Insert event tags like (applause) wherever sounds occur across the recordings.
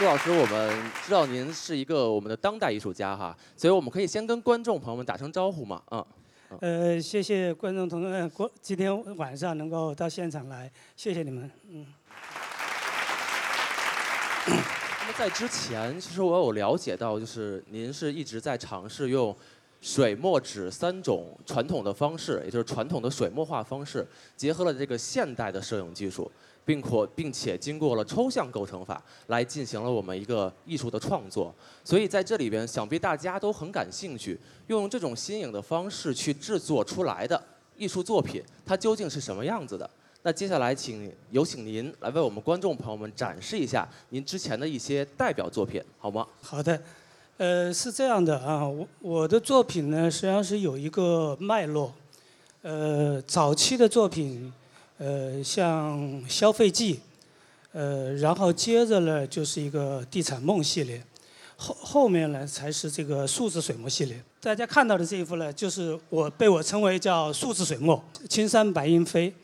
陆老师，我们知道您是一个我们的当代艺术家哈，所以我们可以先跟观众朋友们打声招呼嘛，嗯。呃，谢谢观众同志们，过今天晚上能够到现场来，谢谢你们，嗯。那么在之前，其实我有了解到，就是您是一直在尝试用水墨纸三种传统的方式，也就是传统的水墨画方式，结合了这个现代的摄影技术，并可并且经过了抽象构成法来进行了我们一个艺术的创作。所以在这里边，想必大家都很感兴趣，用这种新颖的方式去制作出来的艺术作品，它究竟是什么样子的？那接下来，请有请您来为我们观众朋友们展示一下您之前的一些代表作品，好吗？好的，呃，是这样的啊，我我的作品呢，实际上是有一个脉络，呃，早期的作品，呃，像《消费季》，呃，然后接着呢就是一个《地产梦》系列，后后面呢才是这个数字水墨系列。大家看到的这一幅呢，就是我被我称为叫数字水墨，青山白云飞。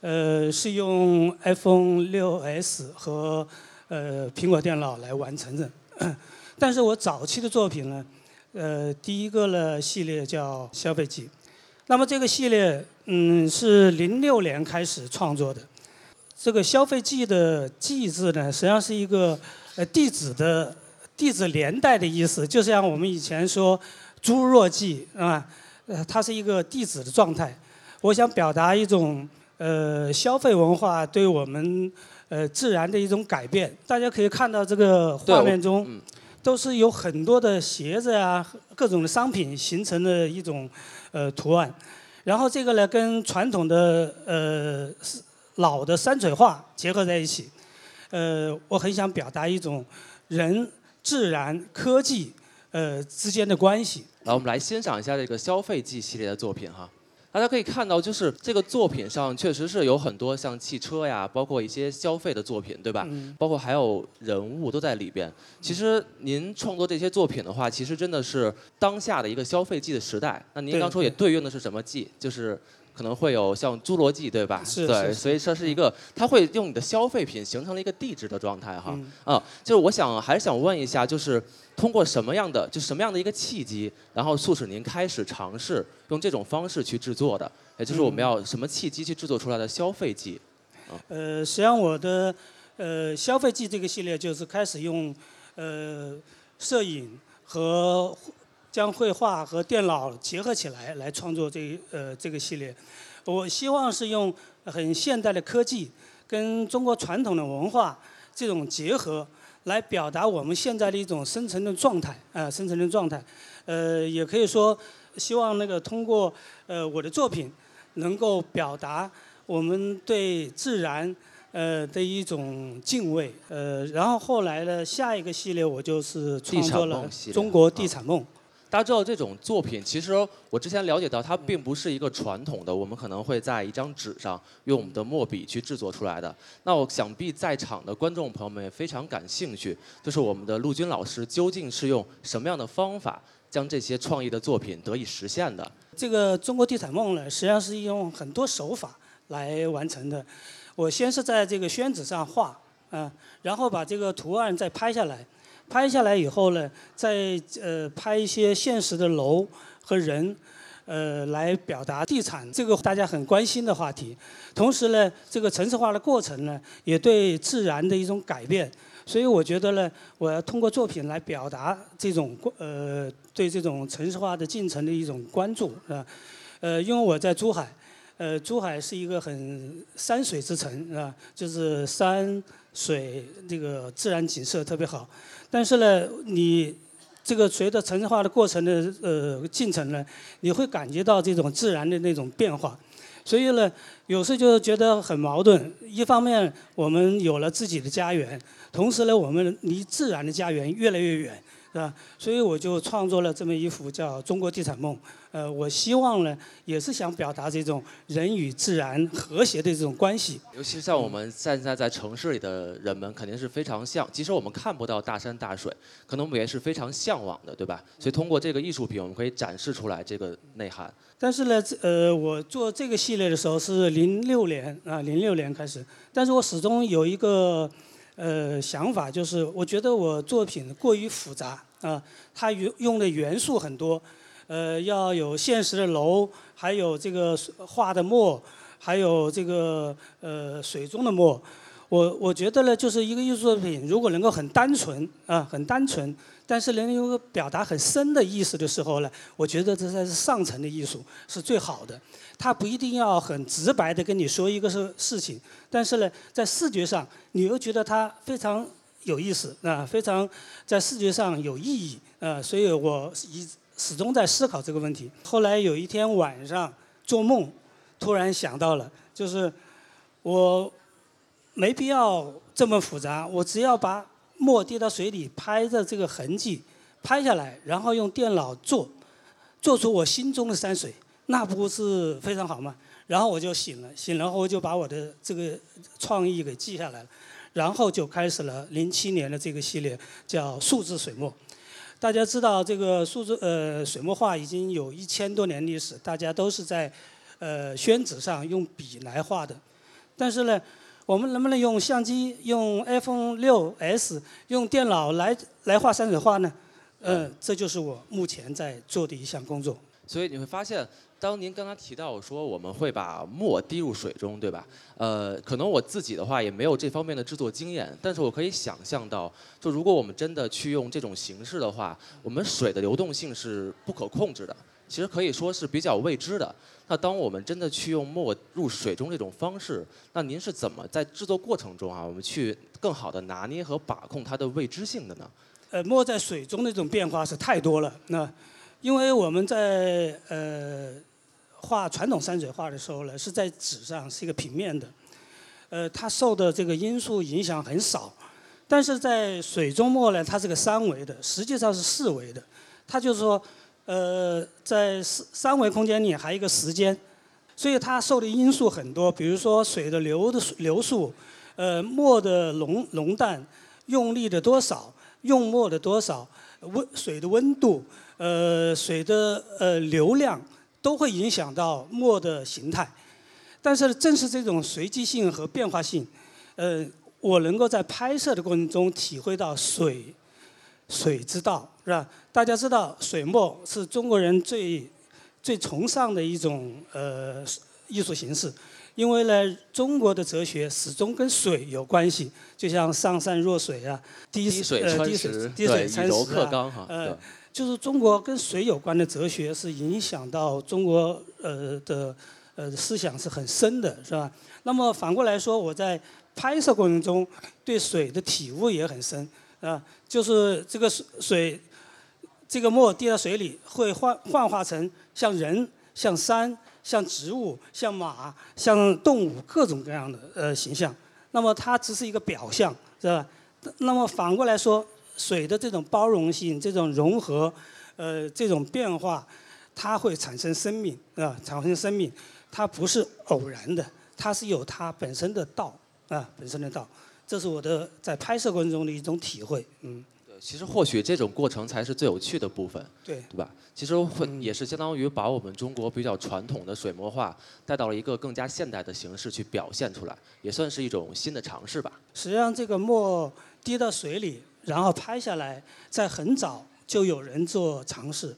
呃，是用 iPhone 6s 和呃苹果电脑来完成的。但是我早期的作品呢，呃，第一个呢系列叫消费季，那么这个系列嗯是零六年开始创作的。这个消费记的记字呢，实际上是一个呃地址的地址年代的意思，就像我们以前说侏若季啊，呃，它是一个地址的状态。我想表达一种。呃，消费文化对我们呃自然的一种改变，大家可以看到这个画面中，都是有很多的鞋子啊，各种的商品形成的一种呃图案。然后这个呢，跟传统的呃老的山水画结合在一起。呃，我很想表达一种人、自然、科技呃之间的关系。来，我们来欣赏一下这个消费季系列的作品哈。大家可以看到，就是这个作品上确实是有很多像汽车呀，包括一些消费的作品，对吧？包括还有人物都在里边。其实您创作这些作品的话，其实真的是当下的一个消费季的时代。那您刚说也对应的是什么季？就是。可能会有像侏罗纪，对吧？是对，所以这是一个，它会用你的消费品形成了一个地质的状态哈。啊，就是我想还是想问一下，就是通过什么样的，就什么样的一个契机，然后促使您开始尝试用这种方式去制作的？也就是我们要什么契机去制作出来的消费季？呃，实际上我的呃消费季这个系列就是开始用呃摄影和。将绘画和电脑结合起来来创作这呃这个系列，我希望是用很现代的科技跟中国传统的文化这种结合，来表达我们现在的一种生存的状态啊生存的状态，呃也可以说希望那个通过呃我的作品能够表达我们对自然呃的一种敬畏呃然后后来的下一个系列我就是创作了中国地产梦。大家知道这种作品，其实我之前了解到，它并不是一个传统的，我们可能会在一张纸上用我们的墨笔去制作出来的。那我想必在场的观众朋友们也非常感兴趣，就是我们的陆军老师究竟是用什么样的方法将这些创意的作品得以实现的？这个中国地产梦呢，实际上是用很多手法来完成的。我先是在这个宣纸上画，嗯，然后把这个图案再拍下来。拍下来以后呢，再呃拍一些现实的楼和人，呃来表达地产这个大家很关心的话题。同时呢，这个城市化的过程呢，也对自然的一种改变。所以我觉得呢，我要通过作品来表达这种呃对这种城市化的进程的一种关注，是吧？呃，因为我在珠海，呃，珠海是一个很山水之城，是吧？就是山水这个自然景色特别好。但是呢，你这个随着城市化的过程的呃进程呢，你会感觉到这种自然的那种变化，所以呢，有时就觉得很矛盾。一方面，我们有了自己的家园，同时呢，我们离自然的家园越来越远。是吧？所以我就创作了这么一幅叫《中国地产梦》。呃，我希望呢，也是想表达这种人与自然和谐的这种关系。尤其像我们现在在城市里的人们，肯定是非常向，即使我们看不到大山大水，可能我们也是非常向往的，对吧？所以通过这个艺术品，我们可以展示出来这个内涵。但是呢，呃，我做这个系列的时候是零六年啊，零六年开始，但是我始终有一个。呃想法，就是我觉得我作品过于复杂啊，它用用的元素很多，呃，要有现实的楼，还有这个画的墨，还有这个呃水中的墨。我我觉得呢，就是一个艺术作品，如果能够很单纯啊，很单纯，但是能有个表达很深的意思的时候呢，我觉得这才是上层的艺术，是最好的。它不一定要很直白的跟你说一个事事情，但是呢，在视觉上你又觉得它非常有意思啊，非常在视觉上有意义啊，所以我一始终在思考这个问题。后来有一天晚上做梦，突然想到了，就是我。没必要这么复杂，我只要把墨滴到水里拍的这个痕迹拍下来，然后用电脑做，做出我心中的山水，那不是非常好吗？然后我就醒了，醒了后我就把我的这个创意给记下来了，然后就开始了零七年的这个系列，叫数字水墨。大家知道这个数字呃水墨画已经有一千多年历史，大家都是在呃宣纸上用笔来画的，但是呢。我们能不能用相机、用 iPhone 六 S、用电脑来来画山水画呢？呃，这就是我目前在做的一项工作。所以你会发现，当您刚刚提到说我们会把墨滴入水中，对吧？呃，可能我自己的话也没有这方面的制作经验，但是我可以想象到，就如果我们真的去用这种形式的话，我们水的流动性是不可控制的。其实可以说是比较未知的。那当我们真的去用墨入水中这种方式，那您是怎么在制作过程中啊，我们去更好的拿捏和把控它的未知性的呢？呃，墨在水中那种变化是太多了。那因为我们在呃画传统山水画的时候呢，是在纸上是一个平面的，呃，它受的这个因素影响很少。但是在水中墨呢，它是个三维的，实际上是四维的。它就是说。呃，在三三维空间里还有一个时间，所以它受的因素很多，比如说水的流的流速，呃，墨的浓浓淡，用力的多少，用墨的多少，温水的温度，呃，水的呃流量，都会影响到墨的形态。但是正是这种随机性和变化性，呃，我能够在拍摄的过程中体会到水。水之道是吧？大家知道水墨是中国人最最崇尚的一种呃艺术形式，因为呢，中国的哲学始终跟水有关系，就像上善若水啊，滴水穿石，滴水穿石啊，呃，就是中国跟水有关的哲学是影响到中国呃的呃思想是很深的，是吧？那么反过来说，我在拍摄过程中对水的体悟也很深。啊，就是这个水水，这个墨滴到水里会幻幻化成像人、像山、像植物、像马、像动物各种各样的呃形象。那么它只是一个表象，是吧？那么反过来说，水的这种包容性、这种融合、呃这种变化，它会产生生命，啊，产生生命，它不是偶然的，它是有它本身的道，啊，本身的道。这是我的在拍摄过程中的一种体会，嗯。对，其实或许这种过程才是最有趣的部分，对，对吧？其实会也是相当于把我们中国比较传统的水墨画带到了一个更加现代的形式去表现出来，也算是一种新的尝试吧。实际上，这个墨滴到水里，然后拍下来，在很早就有人做尝试。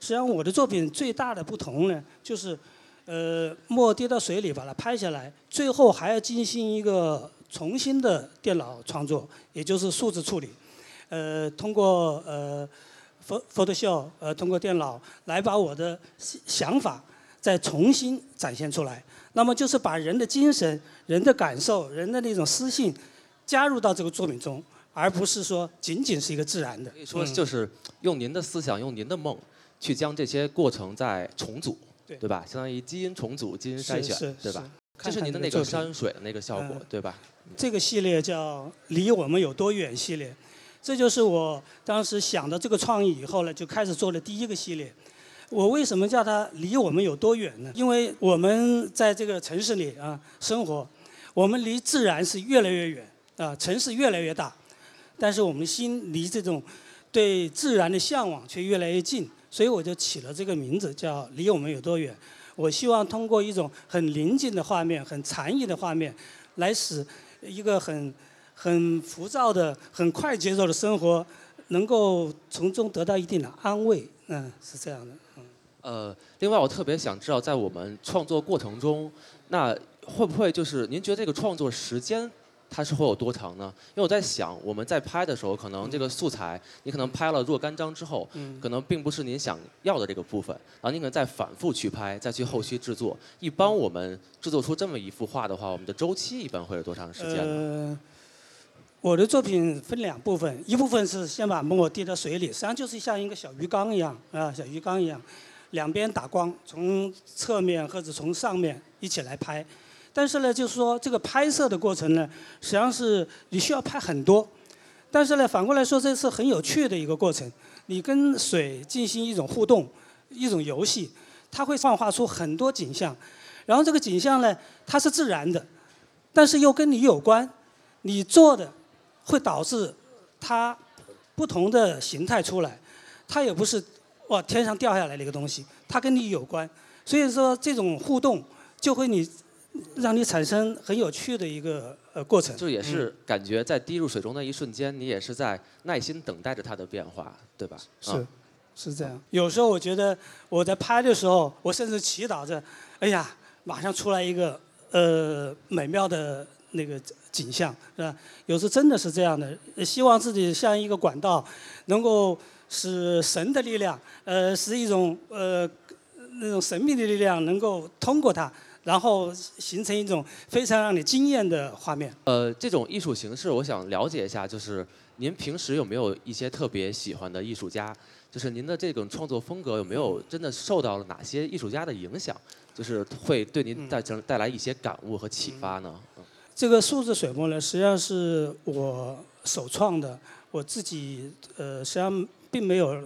实际上，我的作品最大的不同呢，就是，呃，墨滴到水里把它拍下来，最后还要进行一个。重新的电脑创作，也就是数字处理，呃，通过呃，Photoshop，呃，通过电脑来把我的想法再重新展现出来。那么就是把人的精神、人的感受、人的那种私信加入到这个作品中，而不是说仅仅是一个自然的。可以说就是用您的思想、用您的梦，去将这些过程再重组，对吧？相当于基因重组、基因筛选，对吧？这是您的那个山水的那个效果，对吧？这个系列叫“离我们有多远”系列，这就是我当时想到这个创意以后呢，就开始做了第一个系列。我为什么叫它“离我们有多远”呢？因为我们在这个城市里啊生活，我们离自然是越来越远啊，城市越来越大，但是我们心离这种对自然的向往却越来越近，所以我就起了这个名字叫“离我们有多远”。我希望通过一种很宁静的画面、很禅意的画面，来使一个很很浮躁的、很快节奏的生活，能够从中得到一定的安慰。嗯，是这样的。嗯。呃，另外我特别想知道，在我们创作过程中，那会不会就是您觉得这个创作时间？它是会有多长呢？因为我在想，我们在拍的时候，可能这个素材你可能拍了若干张之后，可能并不是您想要的这个部分，然后您可能再反复去拍，再去后期制作。一般我们制作出这么一幅画的话，我们的周期一般会有多长时间呢？我的作品分两部分，一部分是先把墨滴到水里，实际上就是像一个小鱼缸一样啊，小鱼缸一样，两边打光，从侧面或者从上面一起来拍。但是呢，就是说这个拍摄的过程呢，实际上是你需要拍很多。但是呢，反过来说，这是很有趣的一个过程。你跟水进行一种互动，一种游戏，它会幻化出很多景象。然后这个景象呢，它是自然的，但是又跟你有关。你做的会导致它不同的形态出来。它也不是哇天上掉下来的一个东西，它跟你有关。所以说这种互动就会你。让你产生很有趣的一个呃过程，就也是感觉在滴入水中那一瞬间，你也是在耐心等待着它的变化，对吧？是，是这样。有时候我觉得我在拍的时候，我甚至祈祷着，哎呀，马上出来一个呃美妙的那个景象，是吧？有时真的是这样的，希望自己像一个管道，能够使神的力量，呃，是一种呃那种神秘的力量能够通过它。然后形成一种非常让你惊艳的画面。呃，这种艺术形式，我想了解一下，就是您平时有没有一些特别喜欢的艺术家？就是您的这种创作风格有没有真的受到了哪些艺术家的影响？就是会对您带成带来一些感悟和启发呢？这个数字水墨呢，实际上是我首创的，我自己呃实际上并没有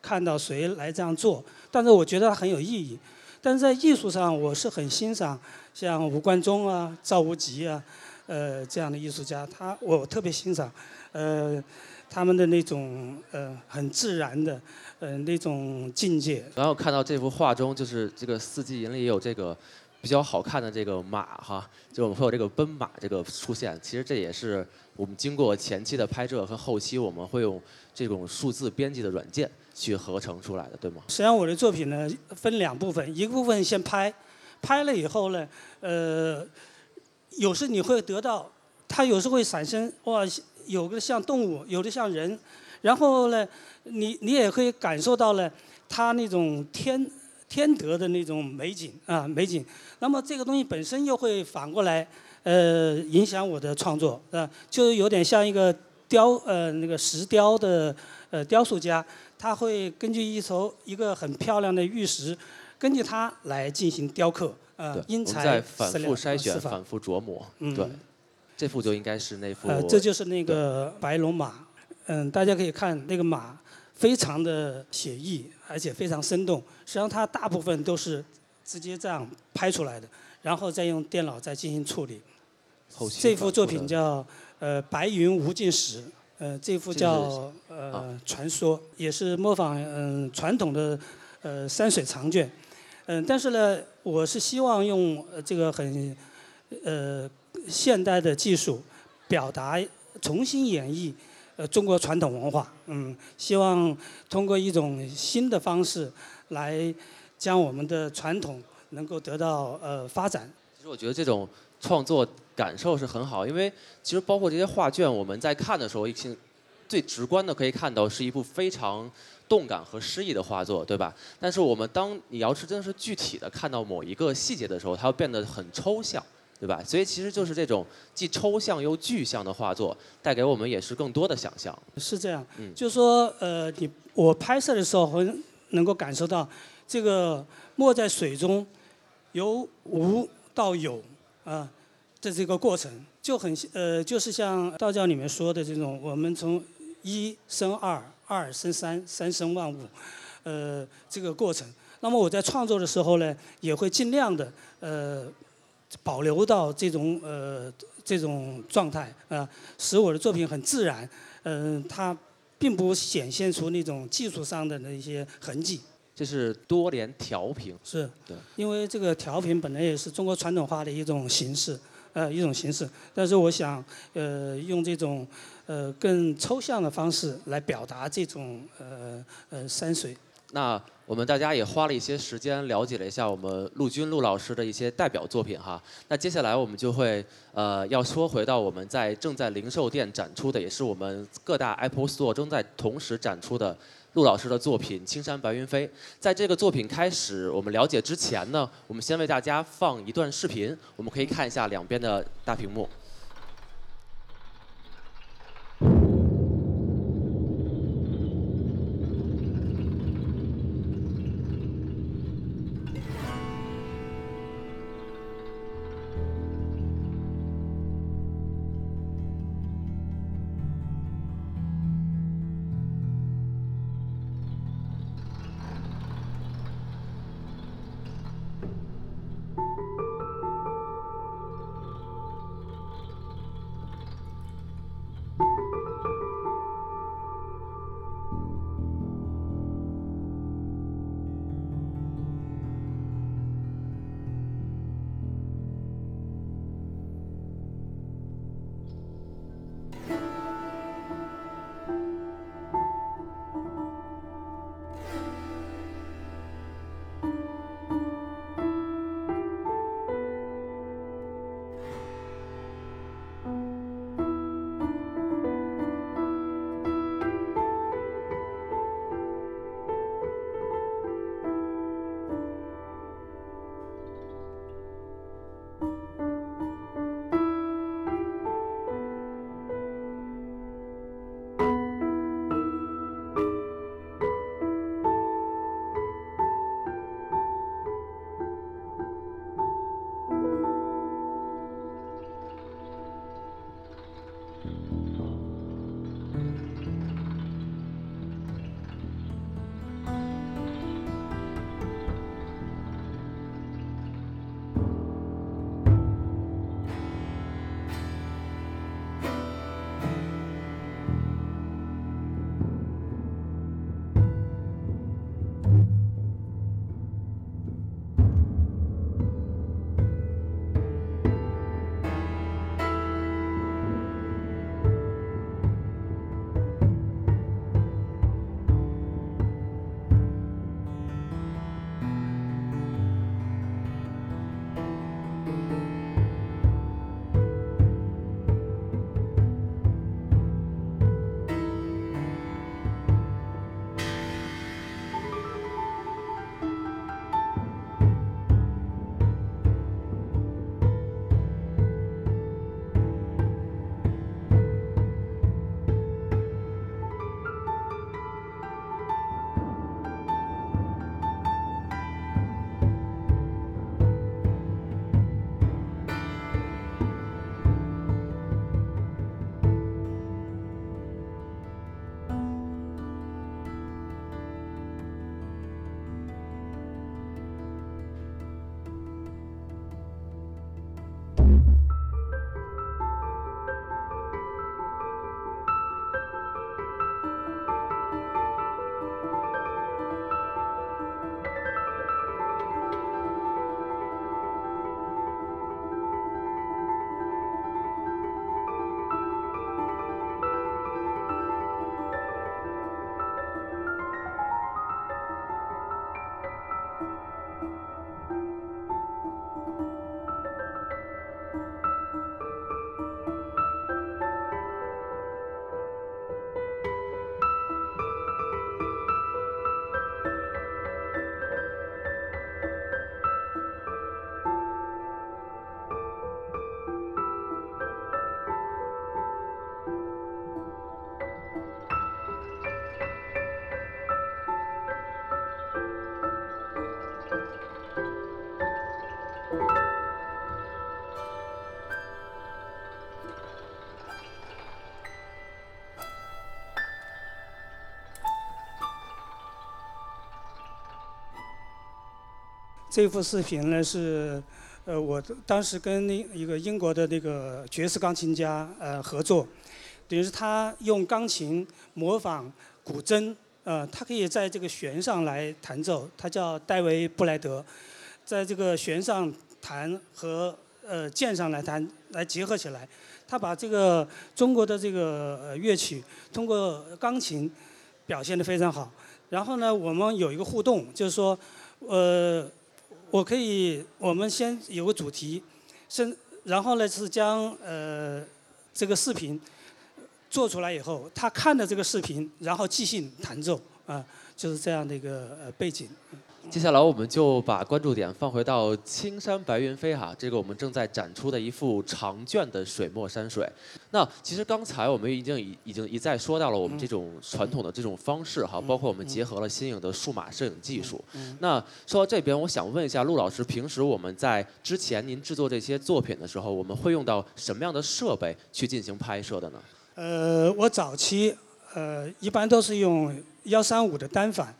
看到谁来这样做，但是我觉得它很有意义。但是在艺术上，我是很欣赏像吴冠中啊、赵无极啊，呃这样的艺术家，他我特别欣赏，呃他们的那种呃很自然的呃那种境界。然后看到这幅画中，就是这个四季银里也有这个比较好看的这个马哈，就我们会有这个奔马这个出现。其实这也是我们经过前期的拍摄和后期，我们会用这种数字编辑的软件。去合成出来的，对吗？实际上我的作品呢分两部分，一个部分先拍，拍了以后呢，呃，有时你会得到，它有时会产生哇，有个像动物，有的像人，然后呢，你你也可以感受到了它那种天天德的那种美景啊美景。那么这个东西本身又会反过来呃影响我的创作啊，就有点像一个雕呃那个石雕的呃雕塑家。他会根据一头一个很漂亮的玉石，根据它来进行雕刻，呃，因材在反复筛选、反复琢磨。嗯对，这幅就应该是那幅。呃，这就是那个白龙马。嗯，大家可以看那个马，非常的写意，而且非常生动。实际上，它大部分都是直接这样拍出来的，然后再用电脑再进行处理。这幅作品叫呃《白云无尽时》。呃，这幅叫呃传说，也是模仿嗯传统的呃山水长卷，嗯，但是呢，我是希望用这个很呃现代的技术表达，重新演绎呃中国传统文化，嗯，希望通过一种新的方式来将我们的传统能够得到呃发展。其实我觉得这种。创作感受是很好，因为其实包括这些画卷，我们在看的时候，一些最直观的可以看到是一部非常动感和诗意的画作，对吧？但是我们当你要是真的是具体的看到某一个细节的时候，它会变得很抽象，对吧？所以其实就是这种既抽象又具象的画作，带给我们也是更多的想象。是这样，嗯，就是说，呃，你我拍摄的时候会能够感受到，这个墨在水中由无到有。啊，的这个过程就很呃，就是像道教里面说的这种，我们从一生二，二生三，三生万物，呃，这个过程。那么我在创作的时候呢，也会尽量的呃，保留到这种呃这种状态啊，使我的作品很自然，嗯，它并不显现出那种技术上的那些痕迹。这是多联调频，是对，因为这个调频本来也是中国传统画的一种形式，呃一种形式。但是我想呃用这种呃更抽象的方式来表达这种呃呃山水。那我们大家也花了一些时间了解了一下我们陆军陆老师的一些代表作品哈。那接下来我们就会呃要说回到我们在正在零售店展出的，也是我们各大 Apple Store 正在同时展出的陆老师的作品《青山白云飞》。在这个作品开始我们了解之前呢，我们先为大家放一段视频，我们可以看一下两边的大屏幕。这幅视频呢是，呃，我当时跟一个英国的那个爵士钢琴家呃合作，等于是他用钢琴模仿古筝，呃，他可以在这个弦上来弹奏，他叫戴维布莱德，在这个弦上弹和呃键上来弹来结合起来，他把这个中国的这个呃乐曲通过钢琴表现得非常好。然后呢，我们有一个互动，就是说，呃，我可以我们先有个主题，先然后呢是将呃这个视频做出来以后，他看的这个视频，然后即兴弹奏啊，就是这样的一个呃背景。接下来我们就把关注点放回到青山白云飞哈，这个我们正在展出的一幅长卷的水墨山水。那其实刚才我们已经已已经一再说到了我们这种传统的这种方式哈，包括我们结合了新颖的数码摄影技术。那说到这边，我想问一下陆老师，平时我们在之前您制作这些作品的时候，我们会用到什么样的设备去进行拍摄的呢？呃，我早期呃一般都是用幺三五的单反。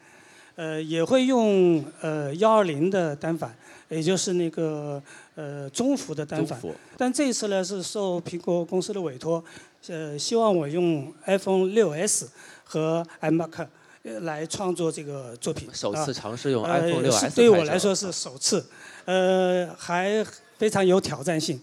呃，也会用呃幺二零的单反，也就是那个呃中幅的单反。但这一次呢是受苹果公司的委托，呃，希望我用 iPhone 6s 和 iMac 来创作这个作品。首次尝试用 iPhone 6s 对我来说是首次，呃，还非常有挑战性，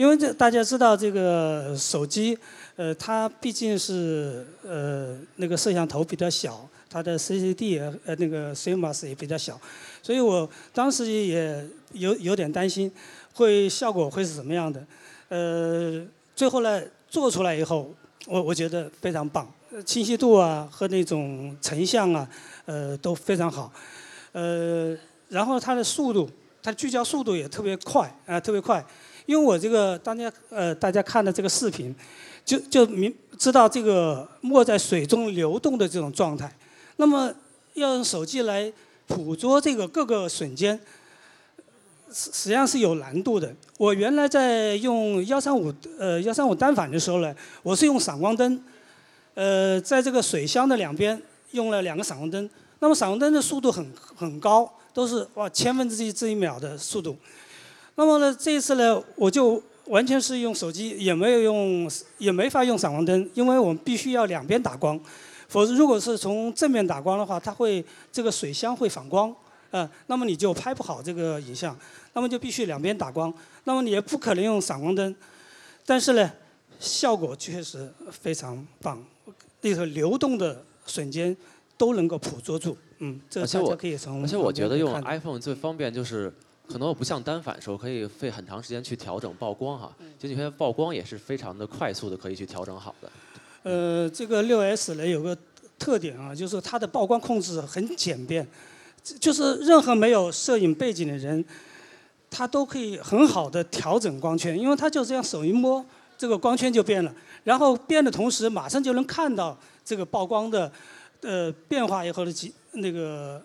因为这大家知道这个手机，呃，它毕竟是呃那个摄像头比较小。它的 CCD 呃那个 CMOS 也比较小，所以我当时也有有点担心，会效果会是什么样的？呃，最后呢做出来以后，我我觉得非常棒，清晰度啊和那种成像啊，呃都非常好，呃，然后它的速度，它聚焦速度也特别快啊特别快，因为我这个大家呃大家看的这个视频，就就明知道这个墨在水中流动的这种状态。那么要用手机来捕捉这个各个瞬间，实实际上是有难度的。我原来在用幺三五呃幺三五单反的时候呢，我是用闪光灯，呃，在这个水箱的两边用了两个闪光灯。那么闪光灯的速度很很高，都是哇千分之一这一秒的速度。那么呢，这一次呢，我就完全是用手机，也没有用，也没法用闪光灯，因为我们必须要两边打光。否则，如果是从正面打光的话，它会这个水箱会反光，啊，那么你就拍不好这个影像。那么就必须两边打光，那么你也不可能用闪光灯。但是呢，效果确实非常棒，那个流动的瞬间都能够捕捉住。嗯，这大家可以从。而且我觉得用 iPhone 最方便就是，可能我不像单反时候可以费很长时间去调整曝光哈，就你看曝光也是非常的快速的可以去调整好的。呃，这个六 S 呢有个特点啊，就是它的曝光控制很简便，就是任何没有摄影背景的人，他都可以很好的调整光圈，因为他就这样手一摸，这个光圈就变了，然后变的同时马上就能看到这个曝光的呃变化以后的几那个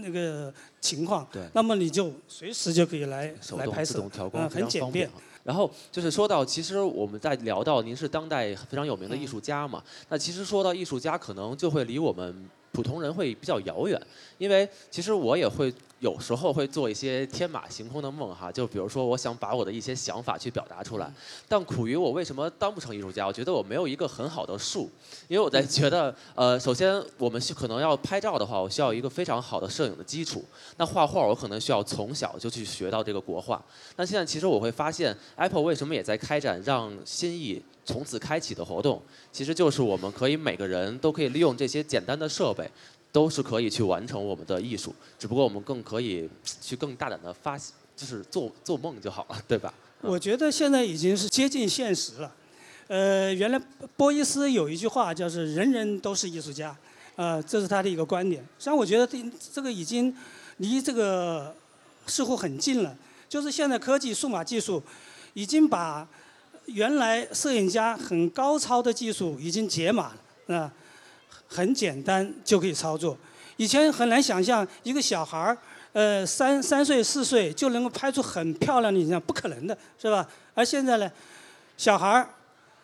那个情况，那么你就随时就可以来来拍摄，嗯，很简便。然后就是说到，其实我们在聊到您是当代非常有名的艺术家嘛，那其实说到艺术家，可能就会离我们普通人会比较遥远，因为其实我也会。有时候会做一些天马行空的梦哈，就比如说我想把我的一些想法去表达出来，但苦于我为什么当不成艺术家？我觉得我没有一个很好的术，因为我在觉得，呃，首先我们可能要拍照的话，我需要一个非常好的摄影的基础。那画画我可能需要从小就去学到这个国画。那现在其实我会发现，Apple 为什么也在开展让心意从此开启的活动？其实就是我们可以每个人都可以利用这些简单的设备。都是可以去完成我们的艺术，只不过我们更可以 (tsk) 去更大胆的发，就是做做梦就好了，(laughs) 对吧？我觉得现在已经是接近现实了。呃，原来波伊斯有一句话叫是“人人都是艺术家”，呃，这是他的一个观点。实际上，我觉得这这个已经离这个似乎很近了。就是现在科技、数码技术已经把原来摄影家很高超的技术已经解码了，啊。很简单就可以操作，以前很难想象一个小孩儿，呃，三三岁四岁就能够拍出很漂亮的影像，不可能的是吧？而现在呢，小孩儿，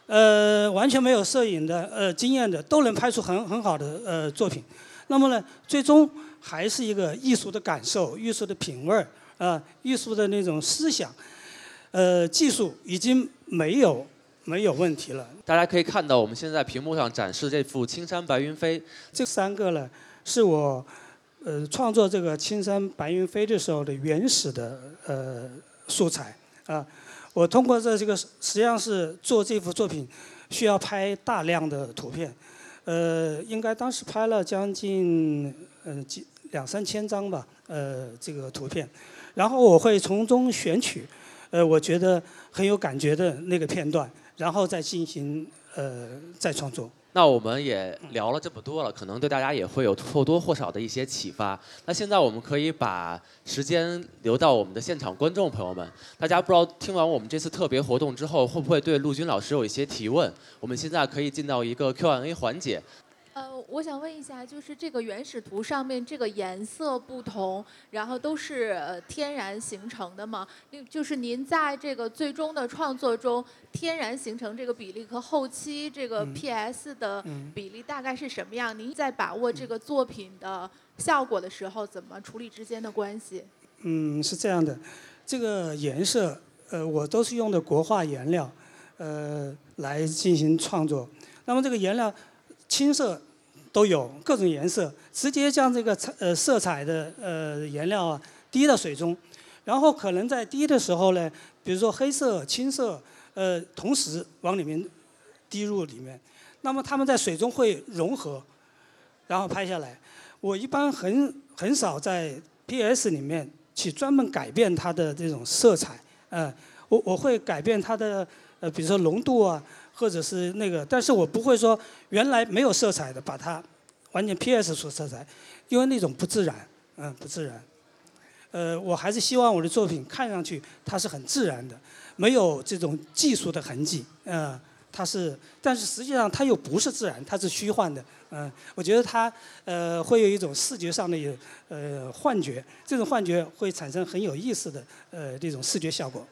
呃，完全没有摄影的呃经验的，都能拍出很很好的呃作品。那么呢，最终还是一个艺术的感受、艺术的品味儿啊，艺术的那种思想，呃，技术已经没有。没有问题了。大家可以看到，我们现在屏幕上展示这幅《青山白云飞》。这三个呢，是我呃创作这个《青山白云飞》的时候的原始的呃素材啊。我通过这这个实际上是做这幅作品，需要拍大量的图片，呃，应该当时拍了将近呃几两三千张吧，呃，这个图片，然后我会从中选取，呃，我觉得很有感觉的那个片段，然后再进行呃再创作。那我们也聊了这么多了，可能对大家也会有或多或少的一些启发。那现在我们可以把时间留到我们的现场观众朋友们，大家不知道听完我们这次特别活动之后，会不会对陆军老师有一些提问？我们现在可以进到一个 Q&A 环节。呃，我想问一下，就是这个原始图上面这个颜色不同，然后都是呃天然形成的吗？就是您在这个最终的创作中，天然形成这个比例和后期这个 PS 的比例大概是什么样？您在把握这个作品的效果的时候，怎么处理之间的关系？嗯，是这样的，这个颜色，呃，我都是用的国画颜料，呃，来进行创作。那么这个颜料。青色都有各种颜色，直接将这个彩呃色彩的呃颜料啊滴到水中，然后可能在滴的时候呢，比如说黑色、青色，呃同时往里面滴入里面，那么它们在水中会融合，然后拍下来。我一般很很少在 PS 里面去专门改变它的这种色彩，呃，我我会改变它的呃比如说浓度啊。或者是那个，但是我不会说原来没有色彩的把它完全 PS 出色彩，因为那种不自然，嗯，不自然。呃，我还是希望我的作品看上去它是很自然的，没有这种技术的痕迹，嗯，它是，但是实际上它又不是自然，它是虚幻的，嗯，我觉得它呃会有一种视觉上的呃幻觉，这种幻觉会产生很有意思的呃这种视觉效果。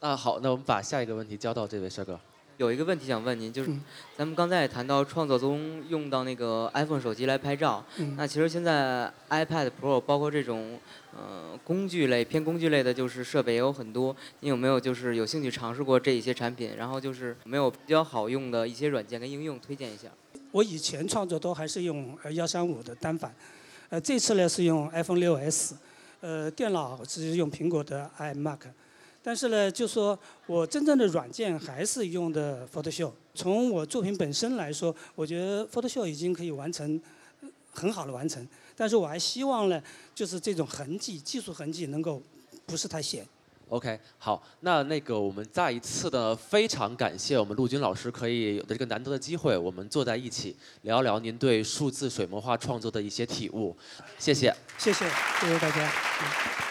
啊，好，那我们把下一个问题交到这位帅哥。有一个问题想问您，就是咱们刚才也谈到创作中用到那个 iPhone 手机来拍照，那其实现在 iPad Pro 包括这种呃工具类偏工具类的，就是设备也有很多。你有没有就是有兴趣尝试过这一些产品？然后就是没有比较好用的一些软件跟应用推荐一下？我以前创作都还是用幺三五的单反，呃，这次呢是用 iPhone 6s，呃，电脑是用苹果的 iMac。但是呢，就说我真正的软件还是用的 Photoshop。从我作品本身来说，我觉得 Photoshop 已经可以完成很好的完成。但是我还希望呢，就是这种痕迹、技术痕迹能够不是太显。OK，好，那那个我们再一次的非常感谢我们陆军老师可以有的这个难得的机会，我们坐在一起聊聊您对数字水墨画创作的一些体悟。谢谢，谢谢，谢谢大家。